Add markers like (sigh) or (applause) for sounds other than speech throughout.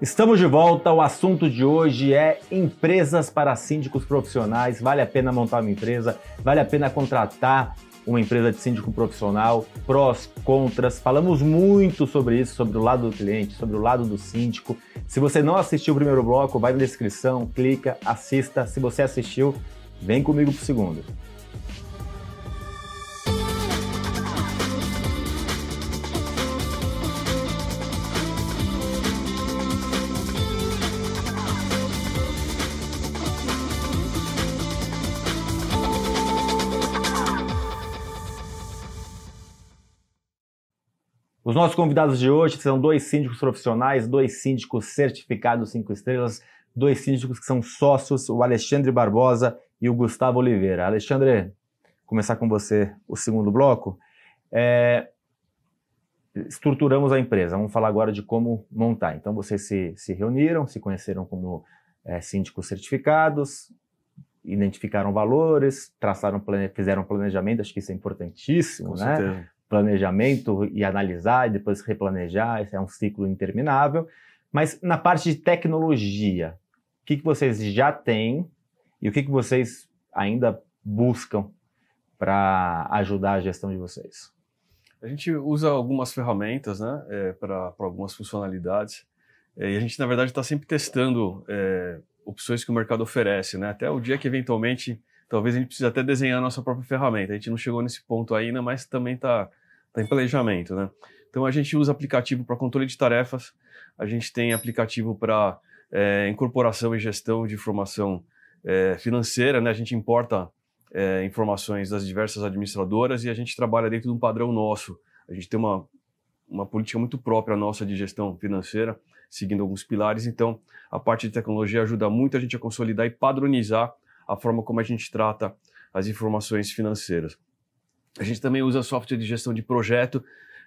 Estamos de volta. O assunto de hoje é empresas para síndicos profissionais. Vale a pena montar uma empresa? Vale a pena contratar uma empresa de síndico profissional? Prós, contras. Falamos muito sobre isso, sobre o lado do cliente, sobre o lado do síndico. Se você não assistiu o primeiro bloco, vai na descrição, clica, assista. Se você assistiu, vem comigo para o segundo. Os nossos convidados de hoje são dois síndicos profissionais, dois síndicos certificados cinco estrelas, dois síndicos que são sócios, o Alexandre Barbosa e o Gustavo Oliveira. Alexandre, começar com você o segundo bloco. É, estruturamos a empresa, vamos falar agora de como montar. Então, vocês se, se reuniram, se conheceram como é, síndicos certificados, identificaram valores, traçaram, fizeram planejamento, acho que isso é importantíssimo, com né? Certeza planejamento e analisar e depois replanejar, esse é um ciclo interminável. Mas na parte de tecnologia, o que, que vocês já têm e o que, que vocês ainda buscam para ajudar a gestão de vocês? A gente usa algumas ferramentas né, é, para algumas funcionalidades é, e a gente, na verdade, está sempre testando é, opções que o mercado oferece, né, até o dia que eventualmente talvez a gente precise até desenhar a nossa própria ferramenta. A gente não chegou nesse ponto ainda, mas também está tá em planejamento, né? Então a gente usa aplicativo para controle de tarefas, a gente tem aplicativo para é, incorporação e gestão de informação é, financeira, né? A gente importa é, informações das diversas administradoras e a gente trabalha dentro de um padrão nosso. A gente tem uma, uma política muito própria nossa de gestão financeira, seguindo alguns pilares. Então, a parte de tecnologia ajuda muito a gente a consolidar e padronizar a forma como a gente trata as informações financeiras. A gente também usa software de gestão de projeto.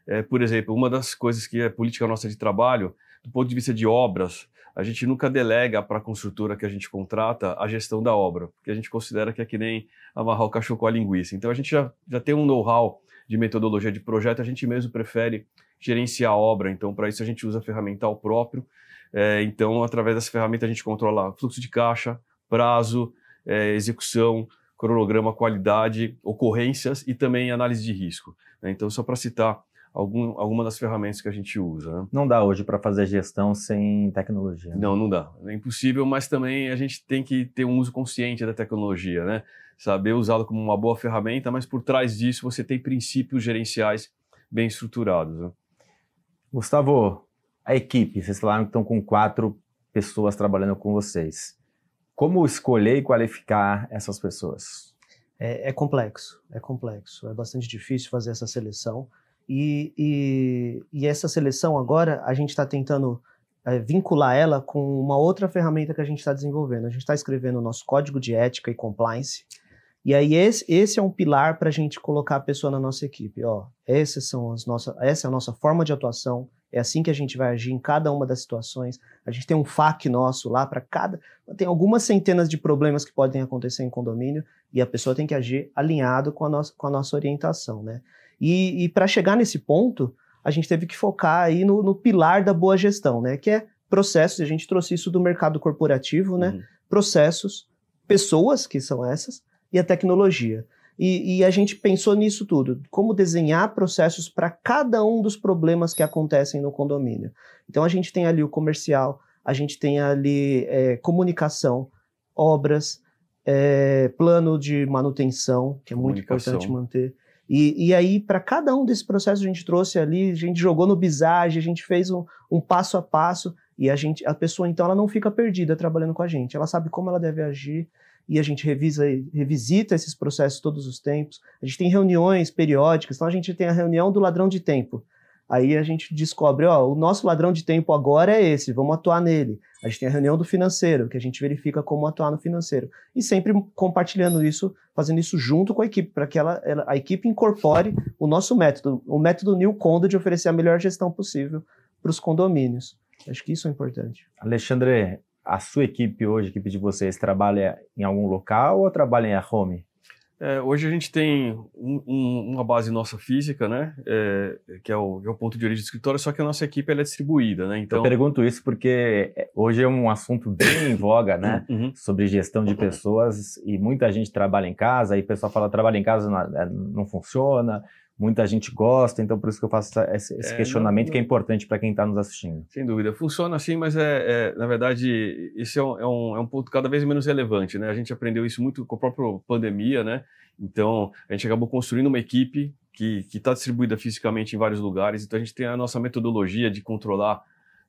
É, por exemplo, uma das coisas que é política nossa de trabalho, do ponto de vista de obras, a gente nunca delega para a construtora que a gente contrata a gestão da obra, porque a gente considera que é que nem amarrar o cachorro com a linguiça. Então a gente já, já tem um know-how de metodologia de projeto, a gente mesmo prefere gerenciar a obra, então para isso a gente usa ferramental próprio. É, então, através dessa ferramenta, a gente controla fluxo de caixa, prazo, é, execução, cronograma, qualidade, ocorrências e também análise de risco. Né? Então, só para citar algum, alguma das ferramentas que a gente usa. Né? Não dá hoje para fazer gestão sem tecnologia. Né? Não, não dá. É impossível, mas também a gente tem que ter um uso consciente da tecnologia, né? Saber usá-la como uma boa ferramenta, mas por trás disso você tem princípios gerenciais bem estruturados. Né? Gustavo, a equipe, vocês falaram que estão com quatro pessoas trabalhando com vocês. Como escolher e qualificar essas pessoas? É, é complexo, é complexo. É bastante difícil fazer essa seleção. E, e, e essa seleção agora, a gente está tentando é, vincular ela com uma outra ferramenta que a gente está desenvolvendo. A gente está escrevendo o nosso código de ética e compliance. E aí esse, esse é um pilar para a gente colocar a pessoa na nossa equipe. Ó, essas são as nossas, essa é a nossa forma de atuação, é assim que a gente vai agir em cada uma das situações. A gente tem um FAQ nosso lá para cada. Tem algumas centenas de problemas que podem acontecer em condomínio e a pessoa tem que agir alinhado com a nossa, com a nossa orientação, né? E, e para chegar nesse ponto, a gente teve que focar aí no, no, pilar da boa gestão, né? Que é processos. A gente trouxe isso do mercado corporativo, né? Uhum. Processos, pessoas, que são essas, e a tecnologia. E, e, a gente pensou nisso tudo, como desenhar processos para cada um dos problemas que acontecem no condomínio. Então a gente tem ali o comercial, a gente tem ali é, comunicação, obras, é, plano de manutenção, que é muito importante manter. E, e aí, para cada um desses processos, a gente trouxe ali, a gente jogou no Bizage, a gente fez um, um passo a passo, e a gente, a pessoa, então, ela não fica perdida trabalhando com a gente. Ela sabe como ela deve agir, e a gente revisa, revisita esses processos todos os tempos. A gente tem reuniões periódicas, então a gente tem a reunião do ladrão de tempo. Aí a gente descobre, ó, o nosso ladrão de tempo agora é esse, vamos atuar nele. A gente tem a reunião do financeiro, que a gente verifica como atuar no financeiro. E sempre compartilhando isso, fazendo isso junto com a equipe, para que ela, ela, a equipe incorpore o nosso método, o método New Condo de oferecer a melhor gestão possível para os condomínios. Acho que isso é importante. Alexandre, a sua equipe hoje, a equipe de vocês, trabalha em algum local ou trabalha em home? É, hoje a gente tem um, um, uma base nossa física, né, é, que, é o, que, é o, ponto de origem do escritório, só que a nossa equipe é distribuída, né? Então eu pergunto isso porque é, hoje é um assunto bem em voga, né, uhum. sobre gestão de pessoas e muita gente trabalha em casa e o pessoal fala trabalho em casa não, é, não funciona, muita gente gosta, então por isso que eu faço esse, esse é, questionamento não, que é importante para quem está nos assistindo. Sem dúvida, funciona assim, mas é, é na verdade isso é um, é, um, é um ponto cada vez menos relevante, né? A gente aprendeu isso muito com a própria pandemia, né? Então a gente acabou construindo uma equipe que está distribuída fisicamente em vários lugares, então a gente tem a nossa metodologia de controlar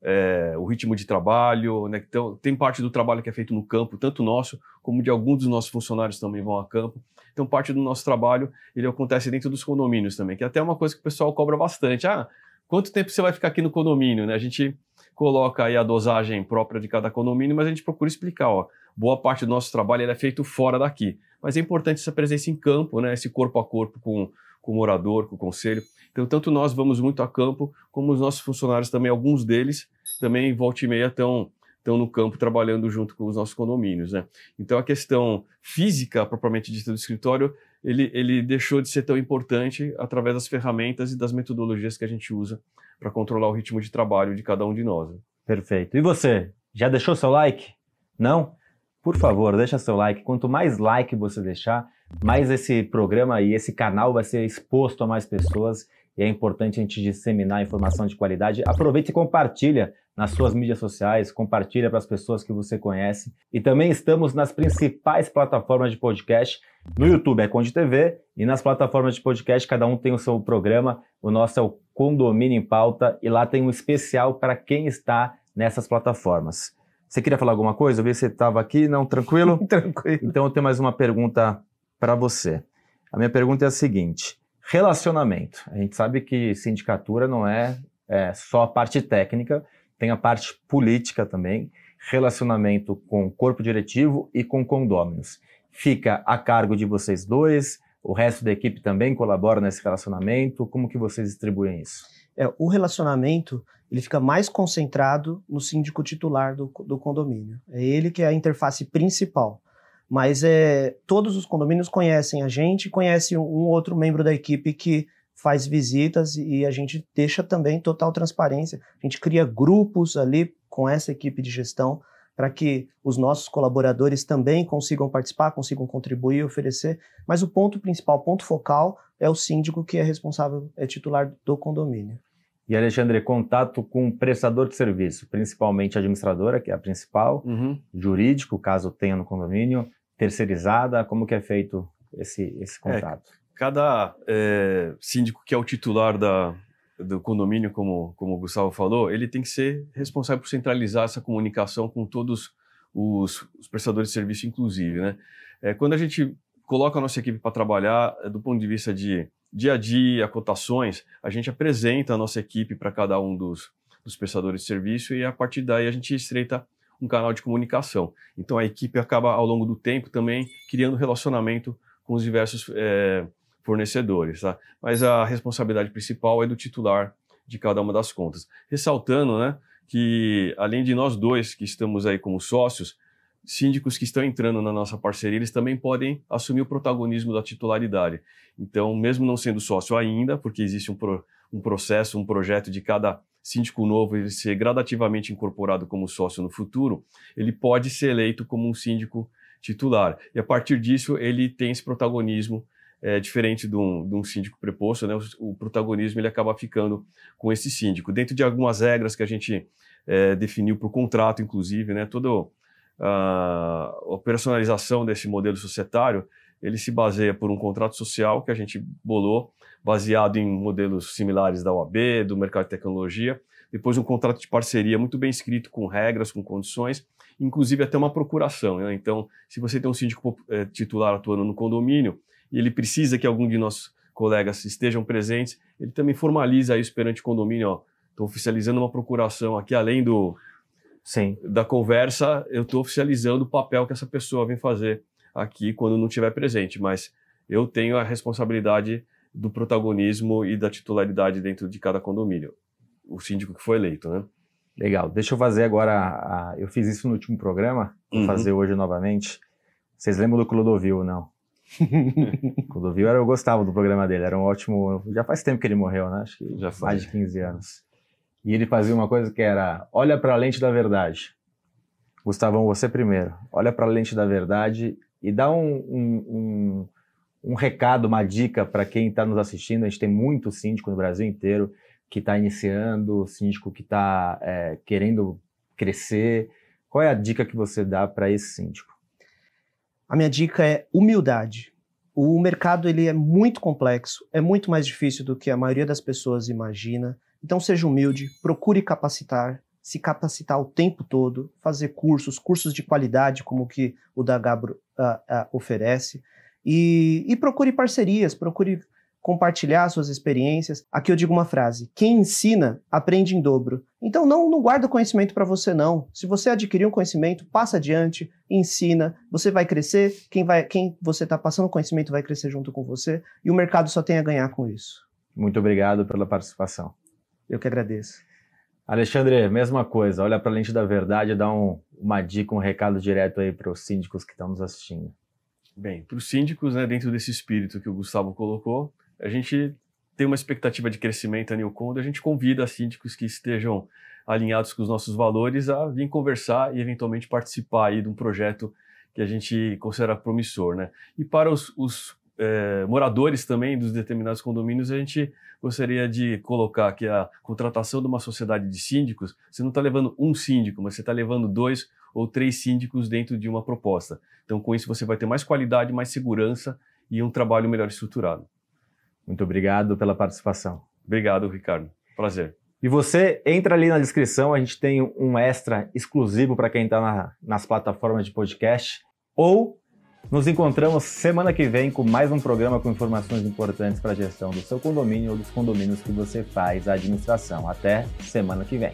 é, o ritmo de trabalho, né? Então, tem parte do trabalho que é feito no campo, tanto nosso como de alguns dos nossos funcionários também vão a campo. Então, parte do nosso trabalho ele acontece dentro dos condomínios também, que é até uma coisa que o pessoal cobra bastante. Ah, quanto tempo você vai ficar aqui no condomínio? Né? A gente coloca aí a dosagem própria de cada condomínio, mas a gente procura explicar, ó, boa parte do nosso trabalho é feito fora daqui. Mas é importante essa presença em campo, né? Esse corpo a corpo com, com o morador, com o conselho. Então, tanto nós vamos muito a campo, como os nossos funcionários também, alguns deles também, volta e meia, estão estão no campo trabalhando junto com os nossos condomínios, né? Então a questão física propriamente dita do escritório, ele, ele deixou de ser tão importante através das ferramentas e das metodologias que a gente usa para controlar o ritmo de trabalho de cada um de nós. Né? Perfeito. E você, já deixou seu like? Não? Por favor, deixa seu like. Quanto mais like você deixar, mais esse programa e esse canal vai ser exposto a mais pessoas e é importante a gente disseminar informação de qualidade. Aproveite e compartilha nas suas mídias sociais, compartilha para as pessoas que você conhece. E também estamos nas principais plataformas de podcast. No YouTube é Conde TV e nas plataformas de podcast cada um tem o seu programa. O nosso é o Condomínio em Pauta e lá tem um especial para quem está nessas plataformas. Você queria falar alguma coisa? Eu vi que você estava aqui, não? Tranquilo? (laughs) Tranquilo. Então eu tenho mais uma pergunta para você. A minha pergunta é a seguinte: Relacionamento. A gente sabe que sindicatura não é, é só a parte técnica, tem a parte política também, relacionamento com o corpo diretivo e com condôminos. Fica a cargo de vocês dois, o resto da equipe também colabora nesse relacionamento, como que vocês distribuem isso? É, o relacionamento ele fica mais concentrado no síndico titular do, do condomínio. É ele que é a interface principal. Mas é, todos os condomínios conhecem a gente, conhecem um outro membro da equipe que faz visitas e a gente deixa também total transparência. A gente cria grupos ali com essa equipe de gestão para que os nossos colaboradores também consigam participar, consigam contribuir, oferecer. Mas o ponto principal, o ponto focal, é o síndico que é responsável, é titular do condomínio. E Alexandre, contato com o prestador de serviço, principalmente a administradora, que é a principal, uhum. jurídico, caso tenha no condomínio, terceirizada? Como que é feito esse, esse é, contrato? É, cada é, síndico que é o titular da, do condomínio, como, como o Gustavo falou, ele tem que ser responsável por centralizar essa comunicação com todos os, os prestadores de serviço, inclusive. Né? É, quando a gente coloca a nossa equipe para trabalhar, é, do ponto de vista de dia a dia, cotações, a gente apresenta a nossa equipe para cada um dos, dos prestadores de serviço e a partir daí a gente estreita um canal de comunicação. Então a equipe acaba ao longo do tempo também criando relacionamento com os diversos é, fornecedores, tá? Mas a responsabilidade principal é do titular de cada uma das contas. Ressaltando, né, que além de nós dois que estamos aí como sócios, síndicos que estão entrando na nossa parceria, eles também podem assumir o protagonismo da titularidade. Então, mesmo não sendo sócio ainda, porque existe um, pro, um processo, um projeto de cada síndico novo ele ser gradativamente incorporado como sócio no futuro, ele pode ser eleito como um síndico titular. E a partir disso, ele tem esse protagonismo é, diferente de um, de um, síndico preposto, né? O, o, protagonismo ele acaba ficando com esse síndico. Dentro de algumas regras que a gente é, definiu para o contrato, inclusive, né? Toda a operacionalização desse modelo societário, ele se baseia por um contrato social que a gente bolou baseado em modelos similares da OAB, do mercado de tecnologia, depois um contrato de parceria muito bem escrito, com regras, com condições, inclusive até uma procuração. Né? Então, se você tem um síndico é, titular atuando no condomínio e ele precisa que algum de nossos colegas estejam presentes, ele também formaliza isso perante o condomínio. Estou oficializando uma procuração aqui, além do, Sim. da conversa, eu estou oficializando o papel que essa pessoa vem fazer aqui quando não estiver presente, mas eu tenho a responsabilidade do protagonismo e da titularidade dentro de cada condomínio. O síndico que foi eleito, né? Legal. Deixa eu fazer agora. A, eu fiz isso no último programa, vou uhum. fazer hoje novamente. Vocês lembram do Clodovil, não? (laughs) Clodovil, eu gostava do programa dele, era um ótimo. Já faz tempo que ele morreu, né? Acho que já mais de 15 anos. E ele fazia uma coisa que era: olha para a lente da verdade. Gustavão, você primeiro. Olha para a lente da verdade e dá um, um, um, um recado, uma dica para quem está nos assistindo. A gente tem muito síndico no Brasil inteiro que está iniciando, síndico que está é, querendo crescer. Qual é a dica que você dá para esse síndico? A minha dica é humildade. O mercado ele é muito complexo, é muito mais difícil do que a maioria das pessoas imagina. Então seja humilde, procure capacitar, se capacitar o tempo todo, fazer cursos, cursos de qualidade como o que o da Gabro uh, uh, oferece, e, e procure parcerias, procure compartilhar suas experiências. Aqui eu digo uma frase: quem ensina aprende em dobro. Então não, não guarda conhecimento para você não. Se você adquirir um conhecimento, passa adiante, ensina, você vai crescer, quem vai quem você está passando conhecimento vai crescer junto com você e o mercado só tem a ganhar com isso. Muito obrigado pela participação. Eu que agradeço. Alexandre, mesma coisa, olha para a lente da verdade e dá um, uma dica, um recado direto aí para os síndicos que estão nos assistindo. Bem, para os síndicos, né, dentro desse espírito que o Gustavo colocou, a gente tem uma expectativa de crescimento a Newcom, a gente convida síndicos que estejam alinhados com os nossos valores a vir conversar e eventualmente participar aí de um projeto que a gente considera promissor, né? E para os, os é, moradores também dos determinados condomínios, a gente gostaria de colocar que a contratação de uma sociedade de síndicos, você não está levando um síndico, mas você está levando dois ou três síndicos dentro de uma proposta. Então, com isso, você vai ter mais qualidade, mais segurança e um trabalho melhor estruturado. Muito obrigado pela participação. Obrigado, Ricardo. Prazer. E você entra ali na descrição, a gente tem um extra exclusivo para quem está na, nas plataformas de podcast. Ou nos encontramos semana que vem com mais um programa com informações importantes para a gestão do seu condomínio ou dos condomínios que você faz a administração. Até semana que vem.